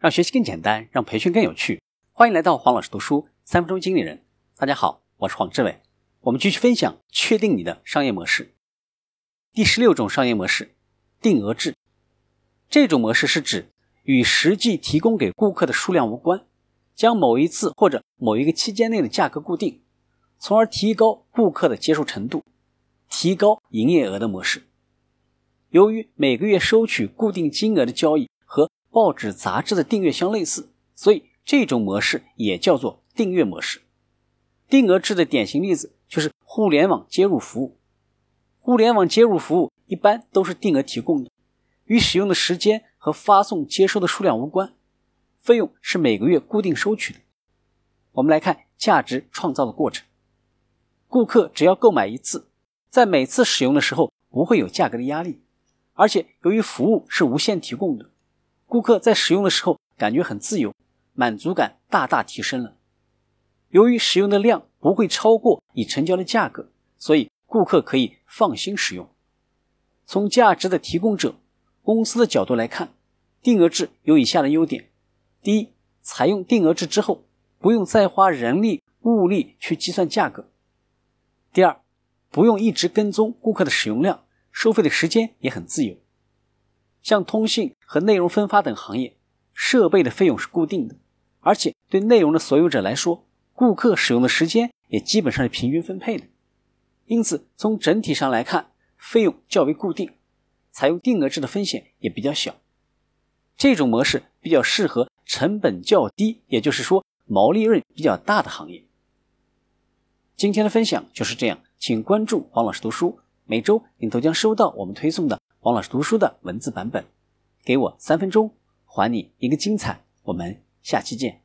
让学习更简单，让培训更有趣。欢迎来到黄老师读书三分钟经理人。大家好，我是黄志伟。我们继续分享确定你的商业模式。第十六种商业模式，定额制。这种模式是指与实际提供给顾客的数量无关，将某一次或者某一个期间内的价格固定，从而提高顾客的接受程度，提高营业额的模式。由于每个月收取固定金额的交易。报纸、杂志的订阅相类似，所以这种模式也叫做订阅模式。定额制的典型例子就是互联网接入服务。互联网接入服务一般都是定额提供的，与使用的时间和发送接收的数量无关，费用是每个月固定收取的。我们来看价值创造的过程：顾客只要购买一次，在每次使用的时候不会有价格的压力，而且由于服务是无限提供的。顾客在使用的时候感觉很自由，满足感大大提升了。由于使用的量不会超过已成交的价格，所以顾客可以放心使用。从价值的提供者公司的角度来看，定额制有以下的优点：第一，采用定额制之后，不用再花人力物力去计算价格；第二，不用一直跟踪顾客的使用量，收费的时间也很自由。像通信和内容分发等行业，设备的费用是固定的，而且对内容的所有者来说，顾客使用的时间也基本上是平均分配的。因此，从整体上来看，费用较为固定，采用定额制的风险也比较小。这种模式比较适合成本较低，也就是说毛利润比较大的行业。今天的分享就是这样，请关注黄老师读书，每周您都将收到我们推送的。王老师读书的文字版本，给我三分钟，还你一个精彩。我们下期见。